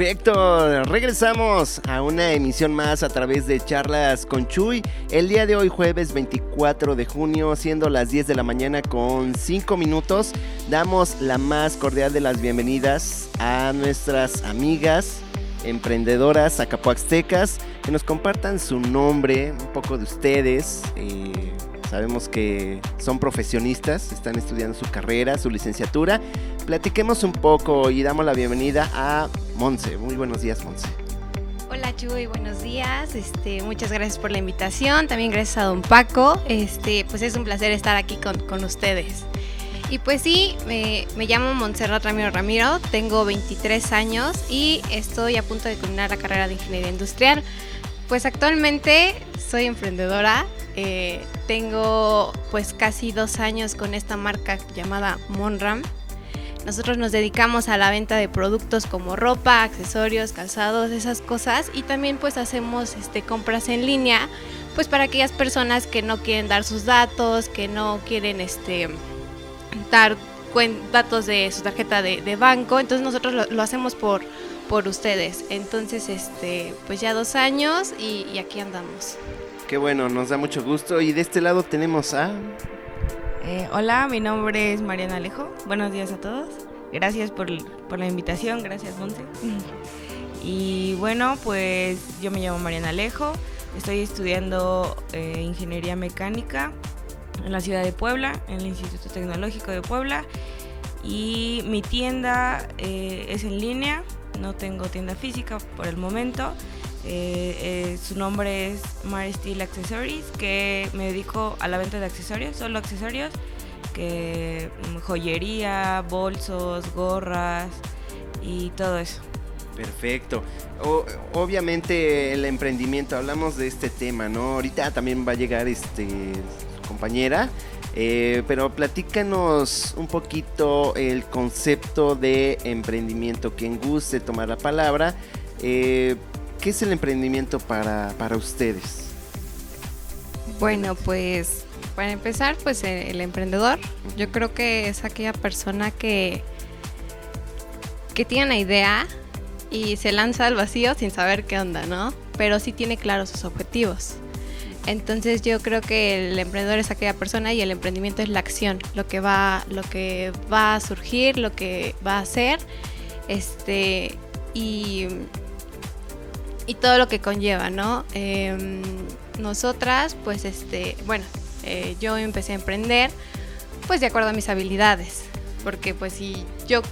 Perfecto, regresamos a una emisión más a través de charlas con Chuy. El día de hoy, jueves 24 de junio, siendo las 10 de la mañana con 5 minutos, damos la más cordial de las bienvenidas a nuestras amigas emprendedoras acapuaxtecas que nos compartan su nombre, un poco de ustedes. Eh, sabemos que son profesionistas, están estudiando su carrera, su licenciatura. Platiquemos un poco y damos la bienvenida a Monse. Muy buenos días, Monse. Hola Chuy, buenos días. Este, muchas gracias por la invitación. También gracias a don Paco. Este, pues es un placer estar aquí con, ustedes. Y pues sí, me, llamo Montserrat Ramiro Ramiro, tengo 23 años y estoy a punto de culminar la carrera de Ingeniería Industrial. Pues actualmente soy emprendedora, eh, tengo pues casi dos años con esta marca llamada Monram nosotros nos dedicamos a la venta de productos como ropa, accesorios, calzados, esas cosas y también pues hacemos este, compras en línea pues para aquellas personas que no quieren dar sus datos, que no quieren este, dar datos de su tarjeta de, banco, entonces nosotros lo, hacemos por, por ustedes. Entonces, este, pues ya dos años y, y aquí andamos. Qué bueno, nos da mucho gusto. Y de este lado tenemos a... Eh, hola, mi nombre es Mariana Alejo. Buenos días a todos. Gracias por, la invitación, gracias Monse. y bueno, pues yo me llamo Mariana Alejo, estoy estudiando eh, ingeniería mecánica en la ciudad de Puebla, en el Instituto Tecnológico de Puebla. Y mi tienda eh, es en línea, no tengo tienda física por el momento. Eh, eh, su nombre es Mary Steel Accessories, que me dedico a la venta de accesorios, solo accesorios, que mm, joyería, bolsos, gorras y todo eso. Perfecto. obviamente el emprendimiento, hablamos de este tema, ¿no? Ahorita también va a llegar este compañera, eh, pero platícanos un poquito el concepto de emprendimiento. Quien guste tomar la palabra, ¿Qué es el emprendimiento para, ustedes? Bueno, pues para empezar, pues el, emprendedor, yo creo que es aquella persona que, que tiene una idea y se lanza al vacío sin saber qué onda, ¿no? Pero sí tiene claros sus objetivos. Entonces yo creo que el emprendedor es aquella persona y el emprendimiento es la acción, lo que va, lo que va a surgir, lo que va a hacer. Este, y y todo lo que conlleva, ¿no? Em, nosotras, pues, este, bueno, eh, yo empecé a emprender, pues, de acuerdo a mis habilidades, porque, pues, si yo,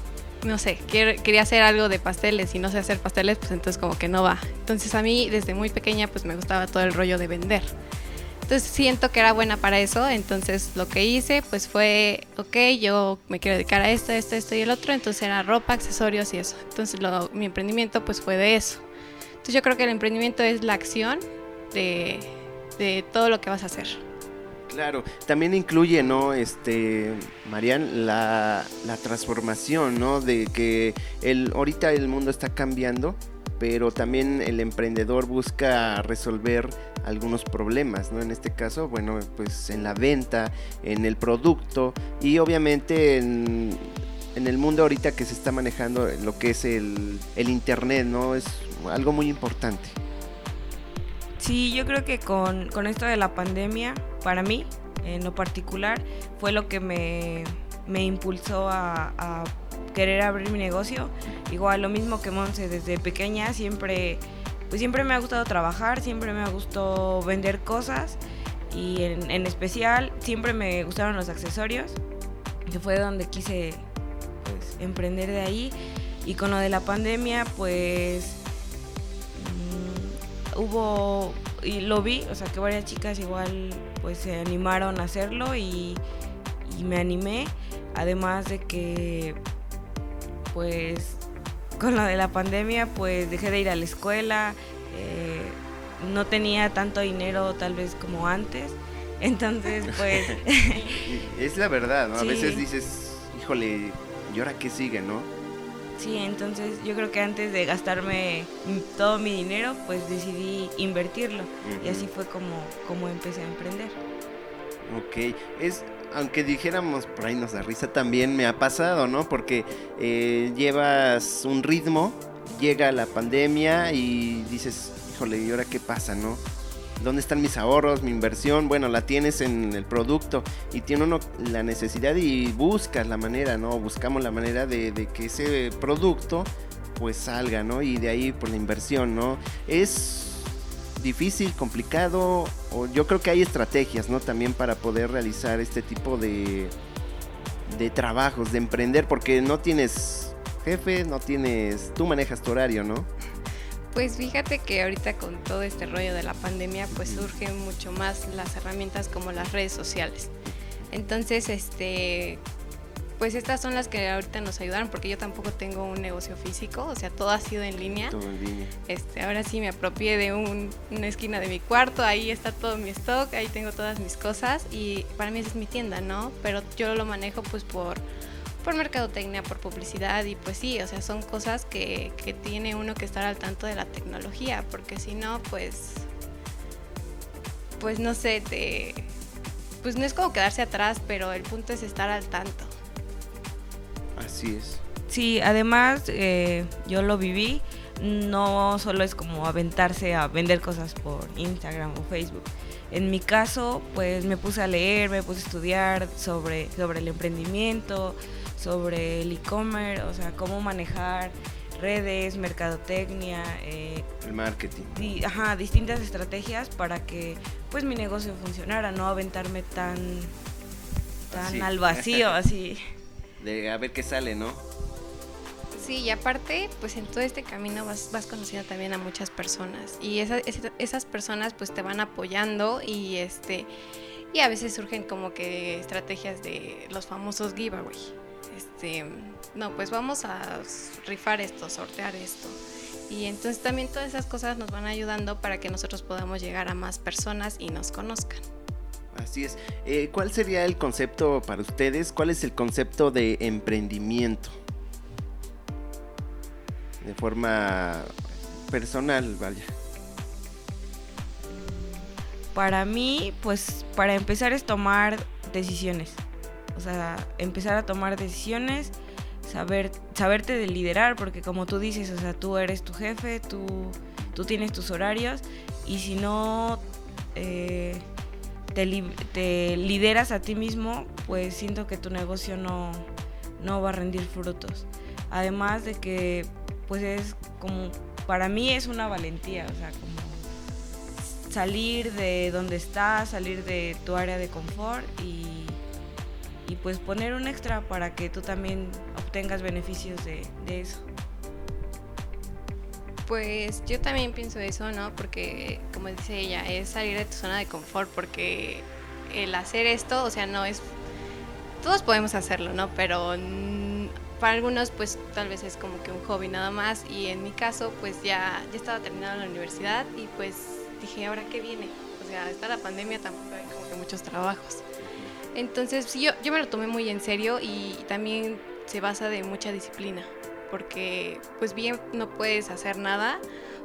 no sé, quería hacer algo de pasteles y no sé hacer pasteles, pues, entonces como que no va. Entonces, a mí, desde muy pequeña, pues, me gustaba todo el rollo de vender. Entonces siento que era buena para eso, entonces lo que hice pues fue, ok, yo me quiero dedicar a esto, esto, esto y el otro, entonces era ropa, accesorios y eso. Entonces mi emprendimiento pues fue de eso. Entonces yo creo que el emprendimiento es la acción de, todo lo que vas a hacer. Claro, también incluye, ¿no? Este, Marian, la, transformación, ¿no? De que el, ahorita el mundo está cambiando, pero también el emprendedor busca resolver algunos problemas, ¿no? En este caso, bueno, pues en la venta, en el producto y obviamente en, el mundo ahorita que se está manejando lo que es el, el Internet, ¿no? Es algo muy importante. Sí, yo creo que con, esto de la pandemia, para mí, en lo particular, fue lo que me, impulsó a, querer abrir mi negocio. Igual lo mismo que Monse, desde pequeña siempre, pues siempre me ha gustado trabajar, siempre me ha gustado vender cosas y en, en especial siempre me gustaron los accesorios, que fue donde quise pues, emprender de ahí. Y con lo de la pandemia, pues hubo, y lo vi, o sea que varias chicas igual pues se animaron a hacerlo y, me animé, además de que pues con lo de la pandemia pues dejé de ir a la escuela, eh, no tenía tanto dinero tal vez como antes, entonces pues... es la verdad, ¿no? A veces dices, híjole, ¿y ahora qué sigue, no? Sí, entonces yo creo que antes de gastarme todo mi dinero, pues decidí invertirlo. Y así fue como, como empecé a emprender. Ok, es, aunque dijéramos por ahí nos da risa, también me ha pasado, ¿no? Porque eh, llevas un ritmo llega la pandemia y dices, híjole, ¿y ahora qué pasa, no? ¿Dónde están mis ahorros, mi inversión? Bueno, la tienes en el producto y tiene uno la necesidad y buscas la manera, ¿no? Buscamos la manera de, de que ese producto pues salga, ¿no? Y de ahí por pues, la inversión, ¿no? Es difícil, complicado, o yo creo que hay estrategias, ¿no? También para poder realizar este tipo de, de trabajos, de emprender, porque no tienes jefe, no tienes, tú manejas tu horario, ¿no? Pues fíjate que ahorita con todo este rollo de la pandemia, pues surgen mucho más las herramientas como las redes sociales. Entonces, este, pues estas son las que ahorita nos ayudaron porque yo tampoco tengo un negocio físico, o sea, todo ha sido en línea. Todo en línea. Este, ahora sí me apropié de una esquina de mi cuarto, ahí está todo mi stock, ahí tengo todas mis cosas y para mí esa es mi tienda, ¿no? Pero yo lo manejo pues por por mercadotecnia, por publicidad y pues sí, o sea, son cosas que, que tiene uno que estar al tanto de la tecnología, porque si no, pues, pues no sé, te, pues no es como quedarse atrás, pero el punto es estar al tanto. Así es. Sí, además eh, yo lo viví, no solo es como aventarse a vender cosas por Instagram o Facebook. En mi caso, pues me puse a leer, me puse a estudiar sobre, sobre el emprendimiento, sobre el e-commerce, o sea, cómo manejar redes, mercadotecnia, eh, el marketing. ajá, distintas estrategias para que pues mi negocio funcionara, no aventarme tan tan al vacío, así. De a ver qué sale, ¿no? Sí, y aparte, pues en todo este camino vas, vas conociendo también a muchas personas y esas, esas personas pues te van apoyando y este y a veces surgen como que estrategias de los famosos giveaway. Este, no, pues vamos a rifar esto, sortear esto. Y entonces también todas esas cosas nos van ayudando para que nosotros podamos llegar a más personas y nos conozcan. Así es. Eh, ¿Cuál sería el concepto para ustedes? ¿Cuál es el concepto de emprendimiento? De forma personal, vaya. Para mí, pues para empezar es tomar decisiones. O sea, empezar a tomar decisiones, saber, saberte de liderar, porque como tú dices, o sea, tú eres tu jefe, tú, tú tienes tus horarios, y si no eh, te, lideras a ti mismo, pues siento que tu negocio no, no va a rendir frutos. Además de que, pues es como, para mí es una valentía, o sea, como salir de donde estás, salir de tu área de confort y, y pues poner un extra para que tú también obtengas beneficios de, eso. Pues yo también pienso eso, ¿no? Porque, como dice ella, es salir de tu zona de confort, porque el hacer esto, o sea, no es... Todos podemos hacerlo, ¿no? Pero para algunos, pues tal vez es como que un hobby nada más. Y en mi caso, pues ya, ya estaba terminando la universidad y pues dije, ¿ahora qué viene? O sea, está la pandemia, tampoco hay como que muchos trabajos. Entonces, sí, yo, yo me lo tomé muy en serio y también se basa de mucha disciplina porque pues bien no puedes hacer nada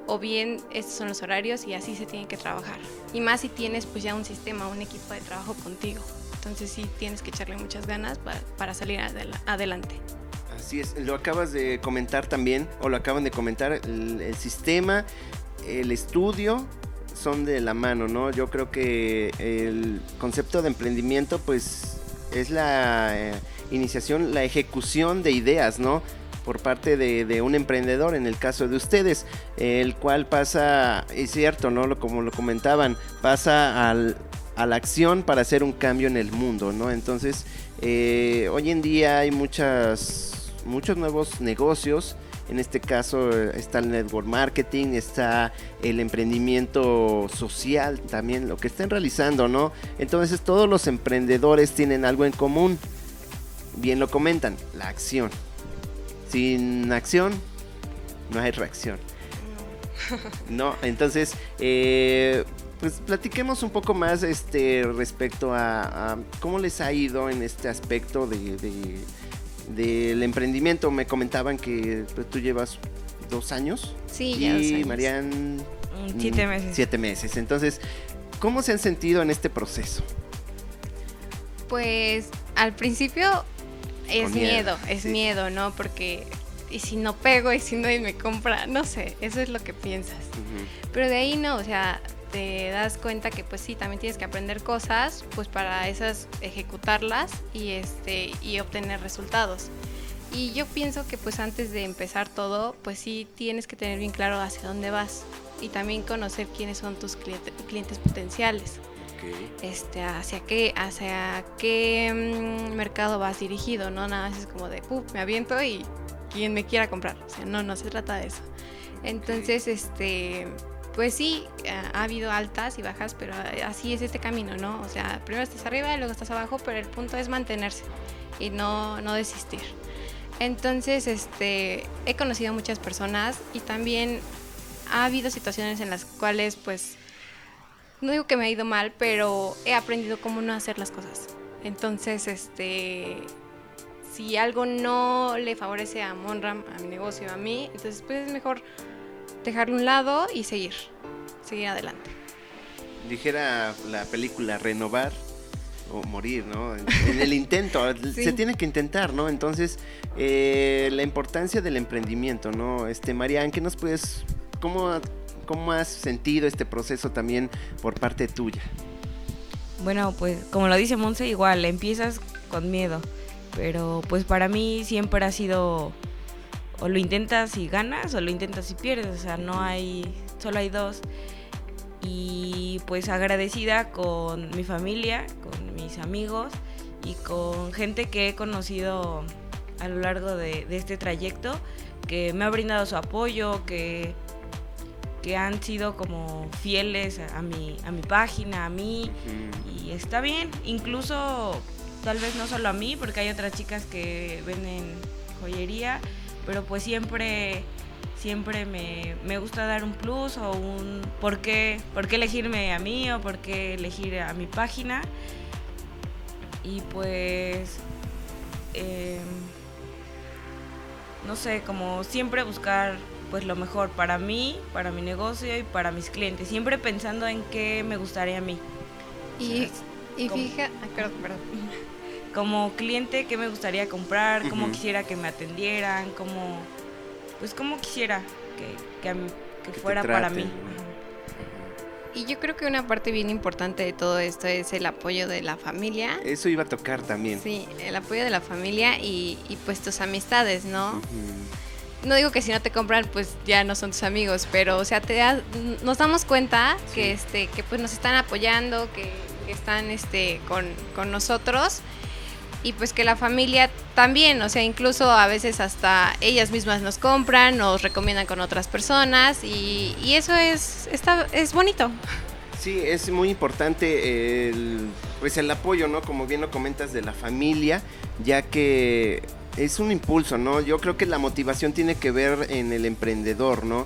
o bien estos son los horarios y así se tiene que trabajar. Y más si tienes pues ya un sistema, un equipo de trabajo contigo. Entonces sí tienes que echarle muchas ganas para, salir adelante. Así es, lo acabas de comentar también, o lo acaban de comentar, el, sistema, el estudio son de la mano, ¿no? Yo creo que el concepto de emprendimiento pues es la eh, iniciación, la ejecución de ideas, ¿no? por parte de, un emprendedor, en el caso de ustedes, el cual pasa, es cierto, ¿no? Como lo comentaban, pasa al, a la acción para hacer un cambio en el mundo, ¿no? Entonces, eh, hoy en día hay muchas, muchos nuevos negocios. En este caso eh, está el network marketing, está el emprendimiento social también, lo que estén realizando, ¿no? Entonces todos los emprendedores tienen algo en común. Bien lo comentan, la acción. Sin acción, no hay reacción. No, entonces, eh, pues platiquemos un poco más este, respecto a, cómo les ha ido en este aspecto de, del emprendimiento. Me comentaban que pues, tú llevas dos años. Sí, ya dos años. Marían... Mm, siete meses. Siete meses. Entonces, ¿cómo se han sentido en este proceso? Pues al principio es miedo. es miedo, ¿no? Porque y si no pego y si nadie me compra, no sé, eso es lo que piensas. Pero de ahí no, o sea, te das cuenta que pues sí, también tienes que aprender cosas, pues para esas ejecutarlas y este y obtener resultados. Y yo pienso que pues antes de empezar todo, pues sí tienes que tener bien claro hacia dónde vas y también conocer quiénes son tus clientes potenciales. Este, hacia qué, hacia qué mm, mercado vas dirigido, no nada más es como de, me aviento y quien me quiera comprar. O sea, no, no se trata de eso. Entonces, este, pues sí, ha habido altas y bajas, pero así es este camino, ¿no? O sea, primero estás arriba y luego estás abajo, pero el punto es mantenerse y no, no desistir. Entonces, este, he conocido muchas personas y también ha habido situaciones en las cuales, pues, no digo que me ha ido mal, pero he aprendido cómo no hacer las cosas. Entonces, este, si algo no le favorece a Monram, a mi negocio, a mí, entonces pues es mejor dejarlo a un lado y seguir, seguir adelante. Dijera la película Renovar o morir, ¿no? En, el intento, se tiene que intentar, ¿no? Entonces, eh, la importancia del emprendimiento, ¿no? Este, Marian, ¿qué nos puedes, cómo, cómo has sentido este proceso también por parte tuya? Bueno, pues como lo dice Monse, igual, empiezas con miedo, pero pues para mí siempre ha sido o lo intentas y ganas o lo intentas y pierdes, o sea, no hay, solo hay dos. Y pues agradecida con mi familia, con mis amigos y con gente que he conocido a lo largo de, este trayecto, que me ha brindado su apoyo, que, que han sido como fieles a, mi, a mi página, a mí, y está bien, incluso tal vez no solo a mí, porque hay otras chicas que venden joyería, pero pues siempre siempre me, gusta dar un plus o un por qué, por qué elegirme a mí o por qué elegir a mi página. Y pues, em, no sé, como siempre buscar pues lo mejor para mí, para mi negocio y para mis clientes, siempre pensando en qué me gustaría a mí. Y, y fija, perdón, perdón como cliente qué me gustaría comprar, cómo quisiera que me atendieran, cómo, pues cómo quisiera que, que, fuera para mí. Y yo creo que una parte bien importante de todo esto es el apoyo de la familia. Eso iba a tocar también. Sí, el apoyo de la familia y, pues tus amistades, ¿no? No digo que si no te compran, pues ya no son tus amigos, pero o sea, te nos damos cuenta que este, que pues nos están apoyando, que, están este, con, con nosotros y pues que la familia también, o sea, incluso a veces hasta ellas mismas nos compran, nos recomiendan con otras personas y, eso es, está, es bonito. Sí, es muy importante el, pues el apoyo, ¿no? Como bien lo comentas de la familia, ya que es un impulso, ¿no? Yo creo que la motivación tiene que ver en el emprendedor, ¿no?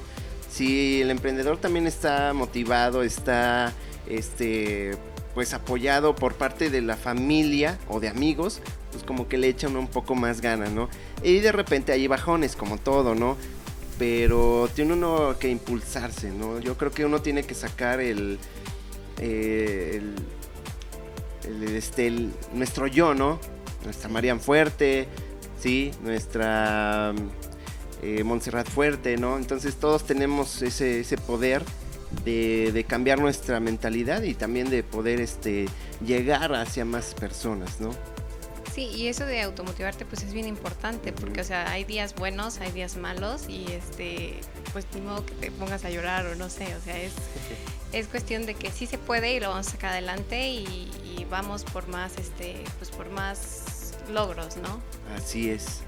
Si el emprendedor también está motivado, está este pues apoyado por parte de la familia o de amigos, pues como que le echan un poco más ganas, ¿no? Y de repente hay bajones, como todo, ¿no? Pero tiene uno que impulsarse, ¿no? Yo creo que uno tiene que sacar el, eh, el, este, nuestro yo, ¿no? Nuestra Marian Fuerte, ¿sí? Nuestra eh, Montserrat Fuerte, ¿no? Entonces todos tenemos ese, ese poder de, cambiar nuestra mentalidad y también de poder este, llegar hacia más personas, ¿no? Sí, y eso de automotivarte pues es bien importante porque, o sea, hay días buenos, hay días malos y este, pues ni modo que te pongas a llorar o no sé, o sea, es, es cuestión de que sí se puede y lo vamos a sacar adelante y, y vamos por más, este, pues por más logros, ¿no? Así es.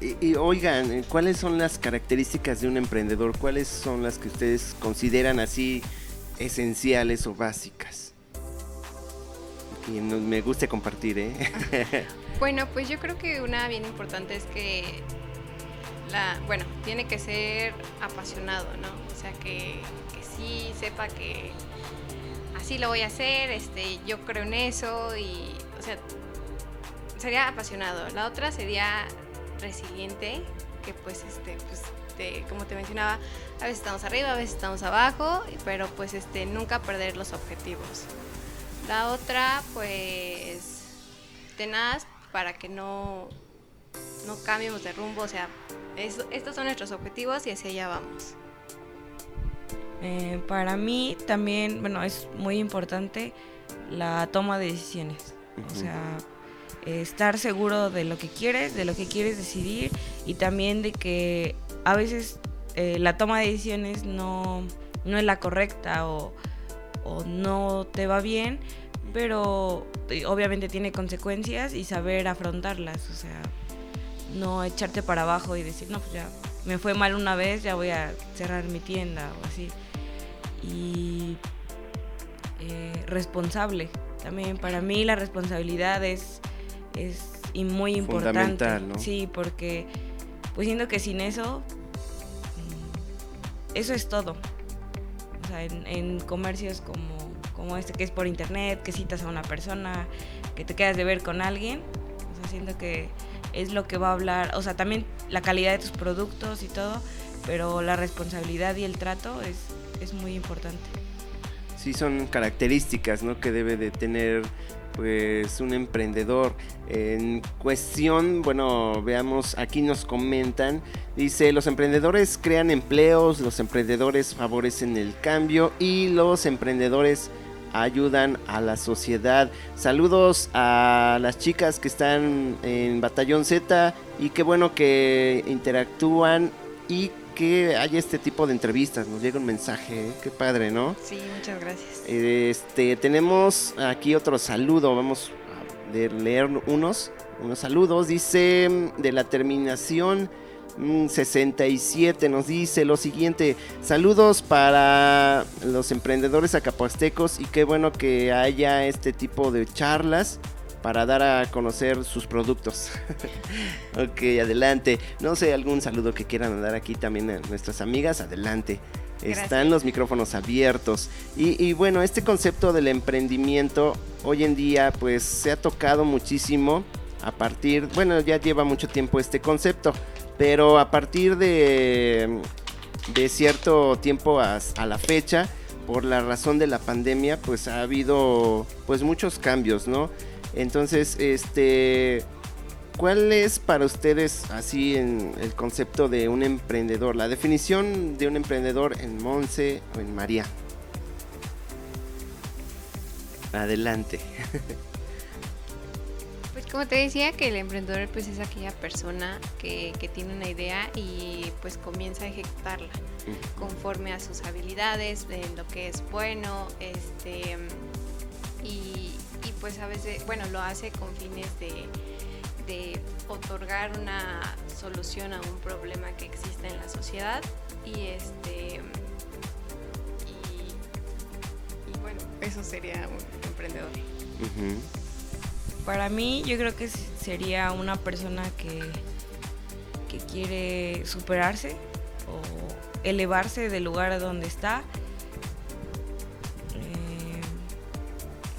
Y, oigan, eh, ¿cuáles son las características de un emprendedor? ¿Cuáles son las que ustedes consideran así esenciales o básicas? Y me gusta compartir, ¿eh? bueno, pues yo creo que una bien importante es que la, bueno, tiene que ser apasionado, ¿no? O sea, que, que sí sepa que así lo voy a hacer, este, yo creo en eso y, o sea, sería apasionado. La otra sería resiliente, que pues este, pues como te mencionaba, a veces estamos arriba, a veces estamos abajo, pero pues este, nunca perder los objetivos. La otra, pues, tenaz para que no, no cambiemos de rumbo, o sea, estos son nuestros objetivos y hacia allá vamos. Eh, para mí también, bueno, es muy importante la toma de decisiones. O sea, estar seguro de lo que quieres, de lo que quieres decidir y también de que a veces eh, la toma de decisiones no, no es la correcta o, no te va bien, pero eh, obviamente tiene consecuencias y saber afrontarlas, o sea, no echarte para abajo y decir, no, pues ya me fue mal una vez, ya voy a cerrar mi tienda o así. Y eh, responsable, también para mí la responsabilidad es, es muy importante. Sí, porque pues siento que sin eso, mm, eso es todo. O sea, en, comercios como, como este que es por internet, que citas a una persona, que te quedas de ver con alguien, o sea, siento que es lo que va a hablar, o sea, también la calidad de tus productos y todo, pero la responsabilidad y el trato es, es muy importante sí son características ¿no? que debe de tener pues un emprendedor. En cuestión, bueno, veamos, aquí nos comentan, dice, los emprendedores crean empleos, los emprendedores favorecen el cambio y los emprendedores ayudan a la sociedad. Saludos a las chicas que están en Batallón Z y qué bueno que interactúan y que haya este tipo de entrevistas. Nos llega un mensaje, ¿eh? qué padre, ¿no? Sí, muchas gracias. Este, tenemos aquí otro saludo, vamos a leer unos, unos saludos. Dice de la terminación 67 mm, nos dice lo siguiente, saludos para los emprendedores acapuastecos y qué bueno que haya este tipo de charlas para dar a conocer sus productos. ok, adelante. No sé, algún saludo que quieran dar aquí también a nuestras amigas, adelante. Están los micrófonos abiertos. Y, bueno, este concepto del emprendimiento hoy en día pues se ha tocado muchísimo a partir, bueno, ya lleva mucho tiempo este concepto, pero a partir de, de cierto tiempo a, a la fecha, por la razón de la pandemia, pues ha habido pues muchos cambios, ¿no? Entonces, este, ¿cuál es para ustedes así en el concepto de un emprendedor? La definición de un emprendedor en Monse o en María. Adelante. Pues como te decía que el emprendedor pues es aquella persona que, que tiene una idea y pues comienza a ejecutarla conforme a sus habilidades, de lo que es bueno, este y, pues a veces, bueno, lo hace con fines de, otorgar una solución a un problema que existe en la sociedad y este y, bueno, eso sería un emprendedor. Para mí yo creo que sería una persona que, que quiere superarse o elevarse del lugar a donde está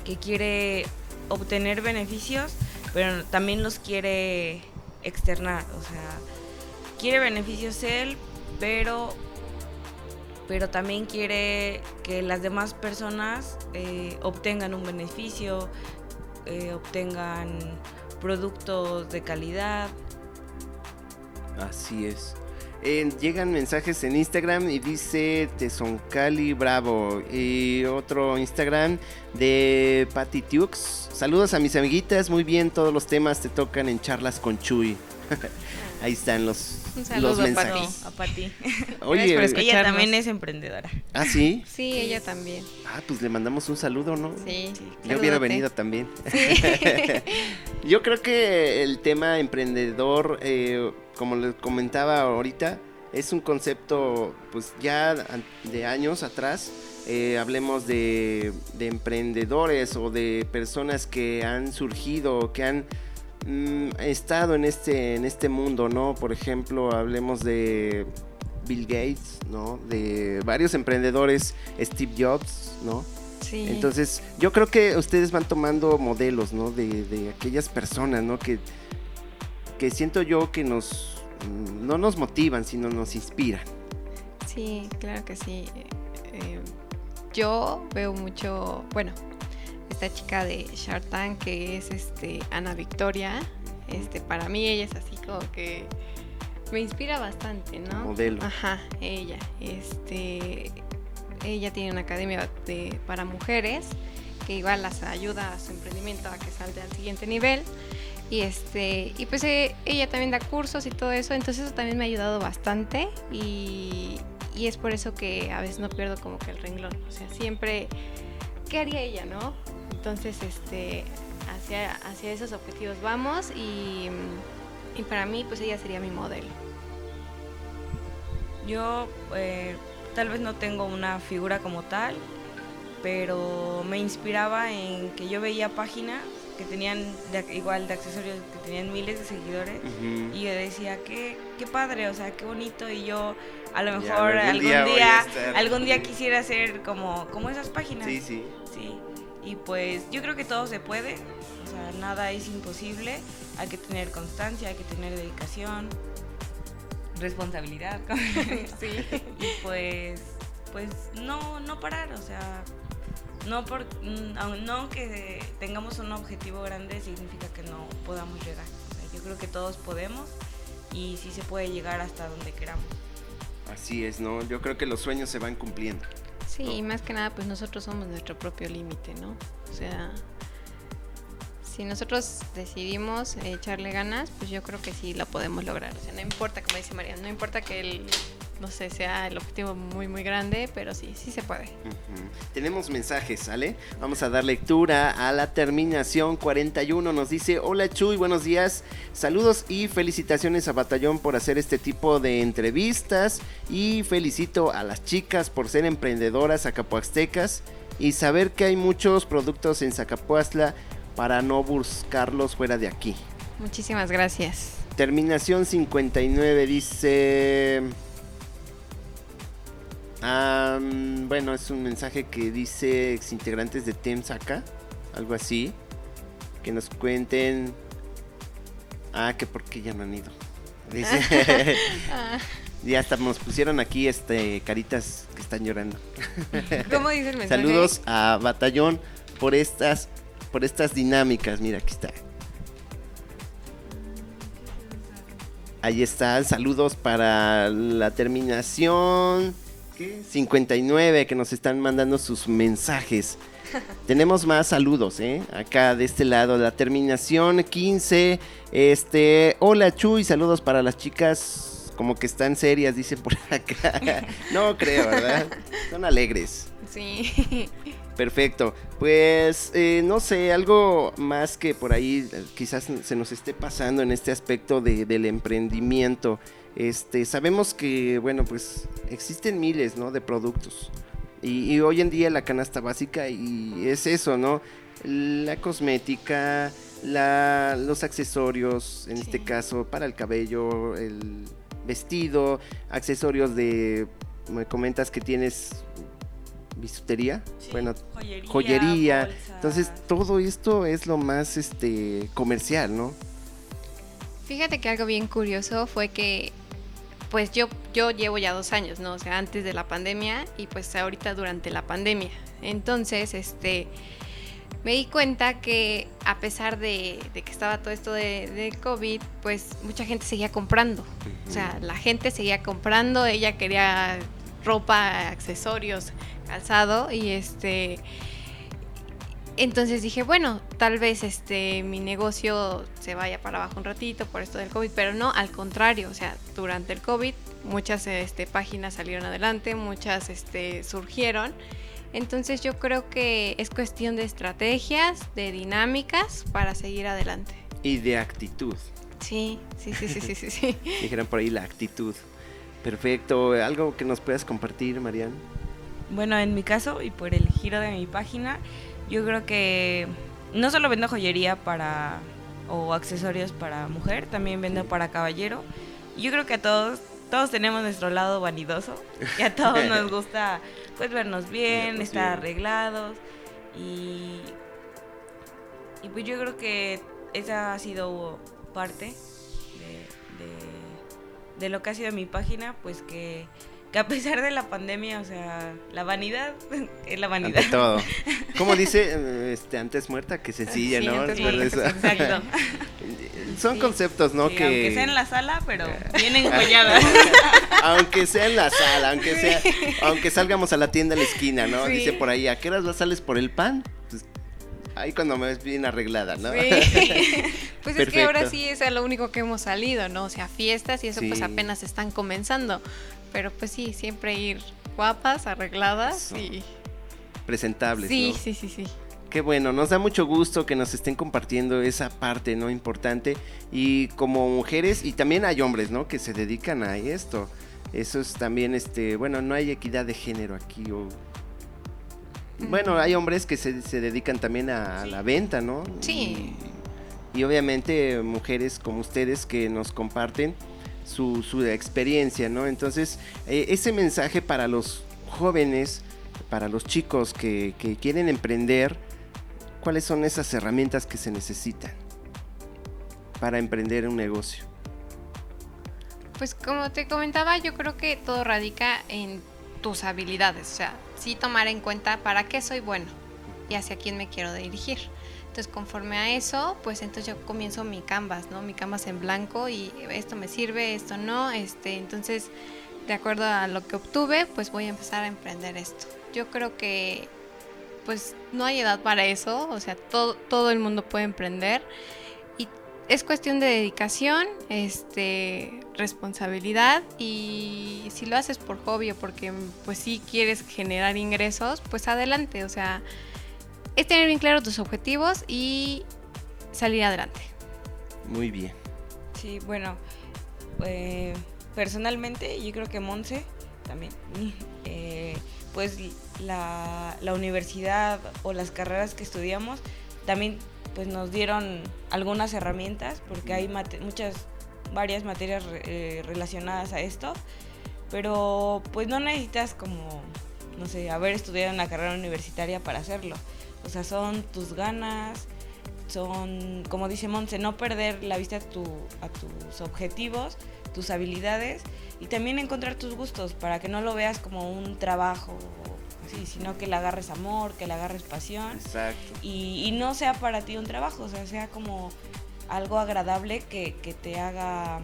que quiere obtener beneficios, pero también los quiere externar, o sea, quiere beneficios él, pero pero también quiere que las demás personas eh, obtengan un beneficio, eh, obtengan productos de calidad. Así es llegan mensajes en Instagram y dice Tesoncali Bravo. Y otro Instagram de Patty Tux. Saludos a mis amiguitas, muy bien, todos los temas te tocan en charlas con Chuy. Ahí están los, los mensajes. A Pati. Oye, ella también es emprendedora. ¿Ah, sí? Sí, ella también. Ah, pues le mandamos un saludo, ¿no? Sí. Yo hubiera venido también. Yo creo que el tema emprendedor, eh, como les comentaba ahorita, es un concepto pues ya de años atrás. Eh, hablemos de, de, emprendedores o de personas que han surgido, que han mm, estado en este, en este mundo, ¿no? Por ejemplo, hablemos de Bill Gates, ¿no? De varios emprendedores, Steve Jobs, ¿no? Sí. Entonces, yo creo que ustedes van tomando modelos, ¿no? De, de aquellas personas, ¿no? Que, que siento yo que nos no nos motivan, sino nos inspiran. Sí, claro que sí. Eh, yo veo mucho, bueno, esta chica de Shark Tank que es este Ana Victoria, Este, para mí ella es así como que me inspira bastante, ¿no? Modelo. Ajá, ella. Este, ella tiene una academia de, para mujeres que igual las ayuda a su emprendimiento a que salga al siguiente nivel. Y este, y pues eh, ella también da cursos y todo eso, entonces eso también me ha ayudado bastante y, y es por eso que a veces no pierdo como que el renglón. O sea, siempre, ¿qué haría ella, no? Entonces, este, hacia, hacia esos objetivos vamos y, y para mí, pues ella sería mi modelo. Yo eh, tal vez no tengo una figura como tal, pero me inspiraba en que yo veía páginas que tenían de- igual de accesorios que tenían miles de seguidores y yo decía qué qué padre o sea qué bonito y yo a lo Ya, mejor algún algún día algún día quisiera ser como como esas páginas Sí, sí. sí y pues yo creo que todo se puede o sea nada es imposible hay que tener constancia hay que tener dedicación responsabilidad Sí. y pues pues no no parar o sea no por mm, no que tengamos un objetivo grande significa que no podamos llegar o sea, yo creo que todos podemos y sí se puede llegar hasta donde queramos Así es, ¿no? Yo creo que los sueños se van cumpliendo. Sí, y más que nada, pues nosotros somos nuestro propio límite, ¿no? O sea, si nosotros decidimos echarle ganas, pues yo creo que sí lo podemos lograr. O sea, no importa, como dice María, no importa que el, no sé, sea el objetivo muy, muy grande, pero sí, sí se puede. Tenemos mensajes, ¿sale? Vamos a dar lectura a la terminación 41. Nos dice, hola Chuy, buenos días. Saludos y felicitaciones a Batallón por hacer este tipo de entrevistas. Y felicito a las chicas por ser emprendedoras acapuaxtecas y saber que hay muchos productos en Zacapuastla para no buscarlos fuera de aquí. Muchísimas gracias. Terminación 59 dice... Bueno, es un mensaje que dice exintegrantes de TEMSACA, algo así. Que nos cuenten... Ah, que por qué ya no han ido. Dice... Ah, ya hasta nos pusieron aquí este caritas que están llorando. ¿Cómo dice el mensaje? Saludos a Batallón por estas por estas dinámicas. Mira, aquí está. Ahí está. Saludos para la terminación ¿qué? 59 que nos están mandando sus mensajes. Tenemos más saludos, ¿eh? Acá de este lado, la terminación 15. Este, hola Chuy, saludos para las chicas como que están serias, dice por acá. No creo, ¿verdad? Son alegres. Sí. Perfecto. Pues eh, no sé, algo más que por ahí eh, quizás se nos esté pasando en este aspecto de- del emprendimiento. Este, sabemos que, bueno, pues existen miles, ¿no? De productos. Y, y hoy en día la canasta básica y es eso, ¿no? La cosmética, la, los accesorios, en este caso, para el cabello, el vestido, accesorios de... Me comentas que tienes bisutería. Sí, Bueno, joyería, joyería. entonces todo esto es lo más este comercial, ¿no? Fíjate que algo bien curioso fue que, pues yo, yo llevo ya dos años, ¿no? O sea, antes de la pandemia y pues ahorita durante la pandemia. Entonces, este, me di cuenta que a pesar de, de que estaba todo esto de, COVID, pues mucha gente seguía comprando. O sea, la gente seguía comprando, ella quería ropa, accesorios, calzado y este... Entonces dije, bueno, tal vez este mi negocio se vaya para abajo un ratito por esto del COVID, pero no, al contrario, o sea, durante el COVID muchas este, páginas salieron adelante, muchas este, surgieron. Entonces yo creo que es cuestión de estrategias, de dinámicas para seguir adelante. Y de actitud. Sí, sí, sí, sí, sí, sí. sí. Dijeron por ahí la actitud. Perfecto. ¿Algo que nos puedas compartir, Marian? Bueno, en mi caso y por el giro de mi página, yo creo que no solo vendo joyería para o accesorios para mujer, también vendo para caballero. Y Yo creo que a todos todos tenemos nuestro lado vanidoso y a todos nos gusta pues vernos bien, pues, estar arreglados. Y y pues yo creo que esa ha sido parte de, de- de lo que ha sido mi página, pues que, que a pesar de la pandemia, o sea, la vanidad es la vanidad. Ante todo. ¿Cómo dice? eh, Este, antes muerta que sencilla, Sí, ¿no? Exacto. son conceptos, ¿no? que... que... Aunque sea en la sala, pero vienen enjolladas. aunque sea en la sala, aunque sea, aunque salgamos a la tienda a la esquina, ¿no? Dice por ahí, ¿a qué horas sales por el pan? Pues, ahí cuando me ves bien arreglada, ¿no? pues es que ahora sí es lo único que hemos salido, ¿no? O sea, fiestas y eso pues apenas están comenzando. Pero pues sí, siempre ir guapas, arregladas y... Presentables. Sí, sí, sí, sí. Qué bueno, nos da mucho gusto que nos estén compartiendo esa parte, ¿no? Importante. Y como mujeres, y también hay hombres, ¿no? Que se dedican a esto. Eso es también, este, bueno, no hay equidad de género aquí. O... Bueno, hay hombres que se, dedican también a, la venta, ¿no? Sí. Y, obviamente mujeres como ustedes que nos comparten su, experiencia, ¿no? Entonces, eh, ese mensaje para los jóvenes, para los chicos que, que quieren emprender, ¿cuáles son esas herramientas que se necesitan para emprender un negocio? Pues como te comentaba, yo creo que todo radica en tus habilidades, o sea, sí tomar en cuenta para qué soy bueno y hacia quién me quiero dirigir. Entonces, conforme a eso, pues entonces yo comienzo mi canvas, ¿no? Mi canvas en blanco y esto me sirve, esto no, este, entonces, de acuerdo a lo que obtuve, pues voy a empezar a emprender esto. Yo creo que pues no hay edad para eso, o sea, todo, todo el mundo puede emprender y es cuestión de dedicación, este, responsabilidad y si lo haces por hobby o porque pues sí quieres generar ingresos, pues adelante, o sea, es tener bien claro tus objetivos y salir adelante. Muy bien. Sí, bueno, eh, personalmente yo creo que Monse también. Eh, pues la, universidad o las carreras que estudiamos también pues nos dieron algunas herramientas porque hay muchas varias materias eh, relacionadas a esto pero pues no necesitas como no sé haber estudiado en la carrera universitaria para hacerlo o sea son tus ganas son como dice Monse no perder la vista a, a tus objetivos tus habilidades y también encontrar tus gustos para que no lo veas como un trabajo, sino que le agarres amor, que le agarres pasión. Exacto. Y, no sea para ti un trabajo, o sea, sea como algo agradable que, te haga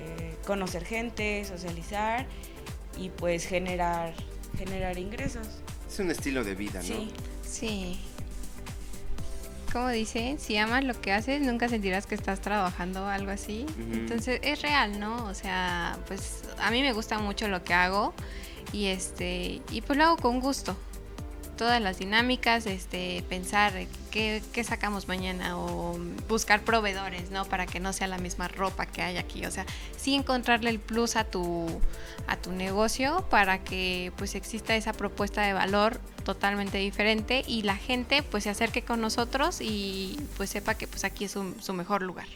eh, conocer gente, socializar y pues generar, generar ingresos. Es un estilo de vida, ¿no? Sí. Sí como dicen, si amas lo que haces, nunca sentirás que estás trabajando o algo así. Entonces es real, ¿no? O sea, pues a mí me gusta mucho lo que hago y este y pues lo hago con gusto todas las dinámicas, este, pensar qué, sacamos mañana o buscar proveedores, ¿no? Para que no sea la misma ropa que hay aquí. O sea, sí encontrarle el plus a tu, a tu negocio para que pues exista esa propuesta de valor totalmente diferente y la gente pues se acerque con nosotros y pues sepa que pues aquí es su mejor lugar.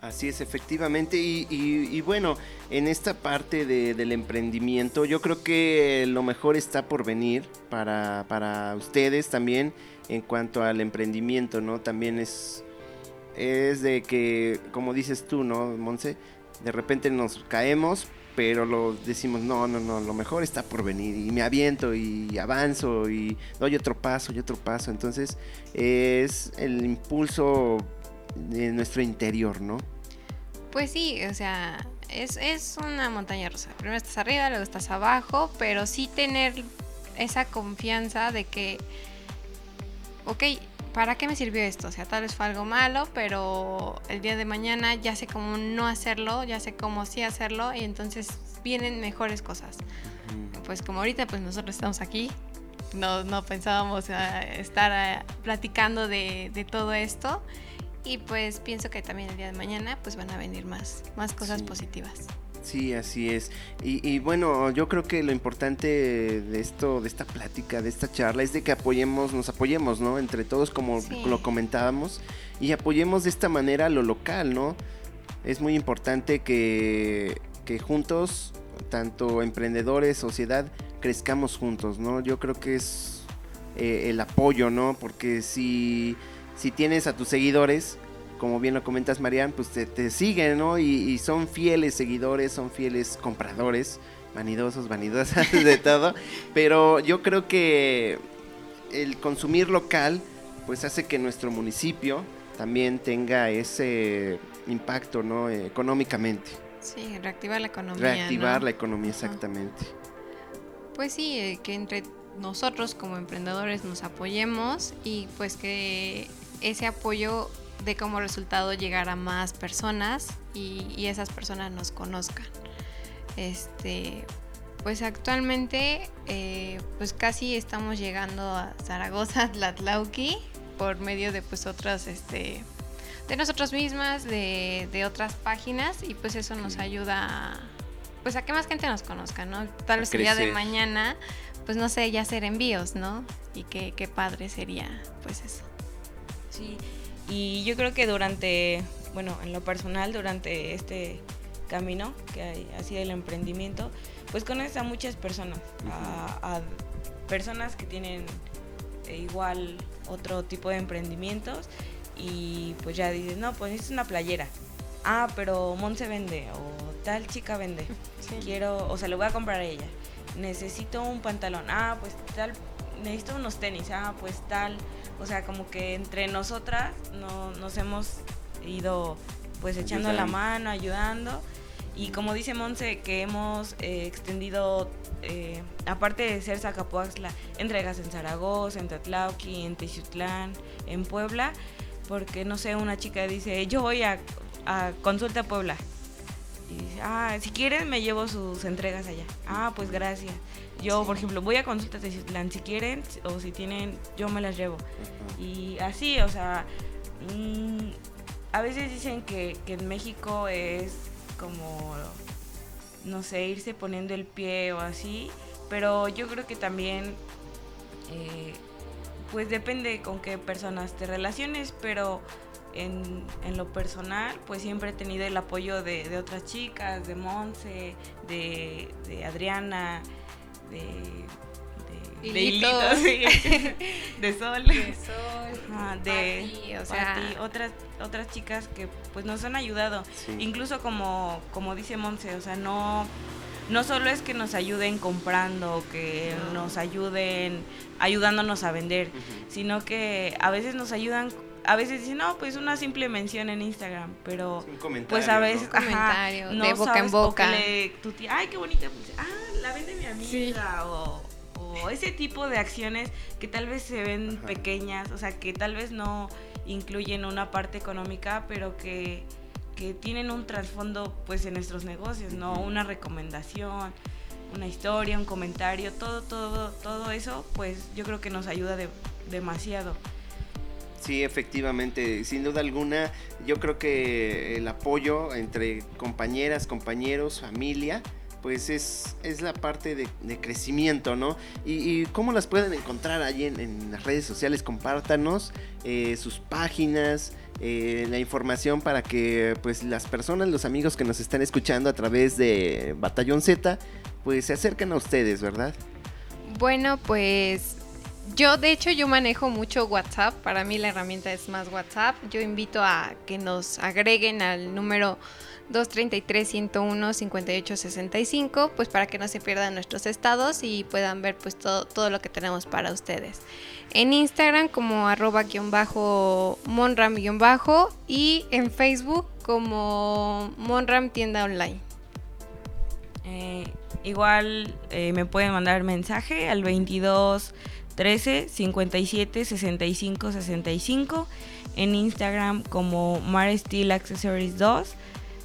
Así es, efectivamente. Y, bueno, en esta parte del emprendimiento, yo creo que lo mejor está por venir para, para ustedes también en cuanto al emprendimiento, ¿no? También es, es de que, como dices tú, ¿no, Monse? De repente nos caemos, pero lo decimos, no, no, no, lo mejor está por venir. Y me aviento y avanzo y doy otro paso y otro paso. Entonces, es el impulso de nuestro interior, ¿no? Pues sí, o sea, es, es una montaña rusa. Primero estás arriba, luego estás abajo, pero sí tener esa confianza de que, ok, ¿para qué me sirvió esto? O sea, tal vez fue algo malo, pero el día de mañana ya sé cómo no hacerlo, ya sé cómo sí hacerlo y entonces vienen mejores cosas. Pues como ahorita pues nosotros estamos aquí, no, no pensábamos eh, estar eh, platicando de, de todo esto y pues pienso que también el día de mañana pues van a venir más, más cosas positivas. Sí, así es. Y, bueno, yo creo que lo importante de esto, de esta plática, de esta charla, es de que apoyemos, nos apoyemos, ¿no? Entre todos, como lo comentábamos, y apoyemos de esta manera lo local, ¿no? Es muy importante que, que juntos, tanto emprendedores, sociedad, crezcamos juntos, ¿no? Yo creo que es eh, el apoyo, ¿no? Porque si si tienes a tus seguidores, como bien lo comentas, Marian, pues te, siguen, ¿no? Y, son fieles seguidores, son fieles compradores, vanidosos, vanidosas, de todo. Pero yo creo que el consumir local, pues hace que nuestro municipio también tenga ese impacto, ¿no? económicamente. Sí, reactivar la economía. Reactivar la economía, exactamente. Pues sí, eh, que entre nosotros como emprendedores nos apoyemos y pues que ese apoyo dé como resultado llegar a más personas y, esas personas nos conozcan. Este, pues actualmente eh, pues casi estamos llegando a Zaragoza, Tlatlauqui, por medio de pues otras, este, de nosotros mismas, de, de otras páginas y pues eso nos ayuda a, pues a que más gente nos conozca, ¿no? Tal vez el día de mañana, pues no sé, ya hacer envíos, ¿no? Y qué, qué padre sería, pues eso. Sí, y yo creo que durante, bueno, en lo personal, durante este camino que ha sido el emprendimiento, pues conoces a muchas personas, a, personas que tienen eh, igual otro tipo de emprendimientos y pues ya dices, no, pues es una playera. Ah, pero Mon se vende o tal chica vende. Quiero, o sea, le voy a comprar a ella. Necesito un pantalón. Ah, pues tal, necesito unos tenis. Ah, pues tal. O sea, como que entre nosotras no, nos hemos ido pues echando la mano, ayudando. Y como dice Monse, que hemos eh, extendido, eh, aparte de ser Zacapuaxla, entregas en Zaragoza, en Tatlauqui, en Teciutlán, en Puebla, porque no sé, una chica dice, yo voy a, a Consulta Puebla. Ah, si quieren me llevo sus entregas allá. Ah, pues gracias. Yo, por ejemplo, voy a Consulta Teciutlán, si quieren o si tienen, yo me las llevo. Y así, o sea, mm, a veces dicen que, que en México es como, no sé, irse poniendo el pie o así, pero yo creo que también, eh, pues depende con qué personas te relaciones, pero en, lo personal, pues siempre he tenido el apoyo de, otras chicas, de Monse, de, de Adriana, de de de sol, de sol, de o sea, otras otras chicas que pues nos han ayudado, incluso como como dice Monse, o sea, no no solo es que nos ayuden comprando, que nos ayuden ayudándonos a vender, sino que a veces nos ayudan a veces dicen, no, pues una simple mención en Instagram, pero pues a veces ¿no? comentario de boca en boca. ay, qué bonita, pues, ah, la vende mi amiga o ese tipo de acciones que tal vez se ven pequeñas, o sea, que tal vez no incluyen una parte económica, pero que, tienen un trasfondo pues en nuestros negocios, ¿no? Una recomendación, una historia, un comentario, todo, todo, todo eso, pues yo creo que nos ayuda demasiado. Sí, efectivamente, sin duda alguna, yo creo que el apoyo entre compañeras, compañeros, familia, pues es, es la parte de, crecimiento, ¿no? Y, cómo las pueden encontrar allí en, las redes sociales, compártanos eh, sus páginas, eh, la información para que pues las personas, los amigos que nos están escuchando a través de Batallón Z, pues se acerquen a ustedes, ¿verdad? Bueno, pues yo de hecho yo manejo mucho WhatsApp, para mí la herramienta es más WhatsApp. Yo invito a que nos agreguen al número 233-101-5865, pues para que no se pierdan nuestros estados y puedan ver pues todo, todo lo que tenemos para ustedes. En Instagram como arroba guion bajo monram guion bajo y en Facebook como monram tienda online. Eh, igual eh, me pueden mandar mensaje al 22 13 57 65 65 en Instagram como Mar Steel Accessories 2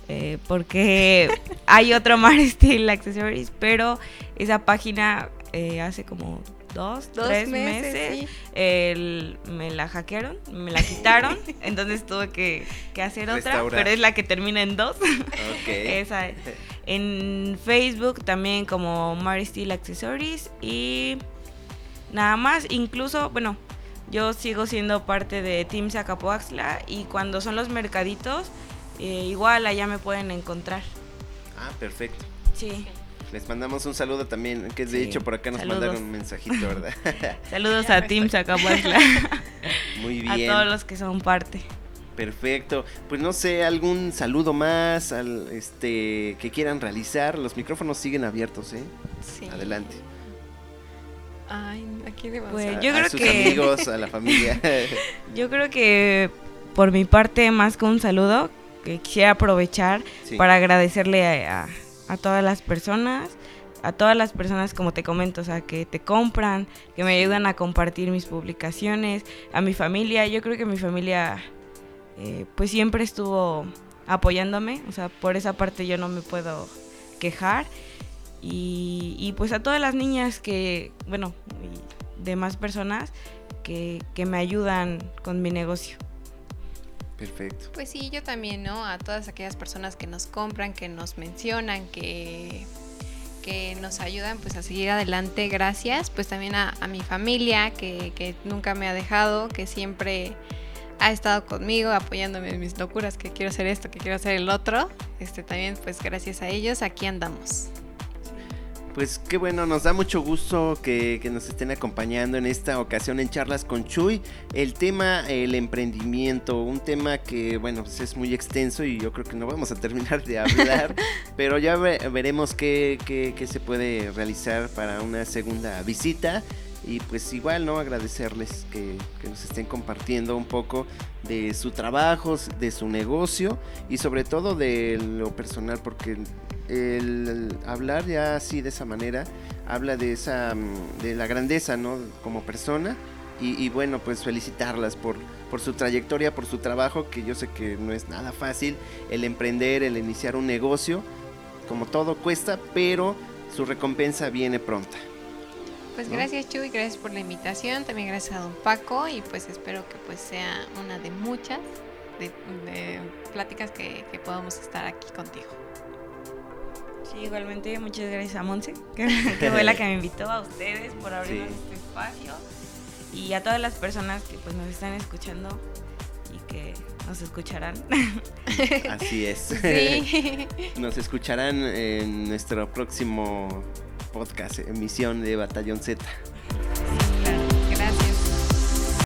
eh, porque hay otro Mar Steel Accessories, pero esa página eh, hace como dos, tres meses, me la hackearon, me la quitaron, entonces tuve que, hacer otra, pero es la que termina en dos. esa En Facebook también como Mar Steel Accessories y nada más, incluso, bueno, yo sigo siendo parte de Team Zacapoaxla y cuando son los mercaditos eh, igual allá me pueden encontrar. Ah, perfecto. Sí. Les mandamos un saludo también, que de hecho por acá nos mandaron un mensajito, ¿verdad? Saludos a Team Zacapuatla. Muy bien. A todos los que son parte. Perfecto. Pues no sé, algún saludo más al, este que quieran realizar. Los micrófonos siguen abiertos, ¿eh? Sí. Adelante. Ay, aquí de Pues yo creo a sus que amigos, a la familia. yo creo que por mi parte, más que un saludo, que quisiera aprovechar Sí. para agradecerle a, a- a todas las personas, a todas las personas, como te comento, o sea, que te compran, que me ayudan a compartir mis publicaciones, a mi familia. Yo creo que mi familia, eh, pues siempre estuvo apoyándome, o sea, por esa parte yo no me puedo quejar. Y, y pues a todas las niñas que, bueno, y demás personas que, que me ayudan con mi negocio. Perfecto. Pues sí, yo también, ¿no? A todas aquellas personas que nos compran, que nos mencionan, que, que nos ayudan pues a seguir adelante, gracias. Pues también a, a mi familia, que, que nunca me ha dejado, que siempre ha estado conmigo, apoyándome en mis locuras, que quiero hacer esto, que quiero hacer el otro. Este también, pues gracias a ellos, aquí andamos. Pues qué bueno, nos da mucho gusto que, que nos estén acompañando en esta ocasión en Charlas con Chuy. El tema, el emprendimiento, un tema que, bueno, pues es muy extenso y yo creo que no vamos a terminar de hablar, pero ya ve- veremos qué, qué- qué se puede realizar para una segunda visita. Y pues igual, ¿no? Agradecerles que, que nos estén compartiendo un poco de su trabajo, de su negocio y sobre todo de lo personal, porque el hablar ya así de esa manera habla de esa mm, de la grandeza no como persona y, bueno pues felicitarlas por por su trayectoria por su trabajo que yo sé que no es nada fácil el emprender el iniciar un negocio como todo cuesta pero su recompensa viene pronta Pues ¿No? gracias Chuy, gracias por la invitación, también gracias a don Paco y pues espero que pues sea una de muchas de, de pláticas que, que podamos estar aquí contigo. Sí, igualmente, muchas gracias a Monse, que, que fue la que me invitó a ustedes por abrirnos Sí. este espacio. Y a todas las personas que pues nos están escuchando y que nos escucharán. así es Sí. nos escucharán en nuestro próximo podcast, emisión de Batallón Z.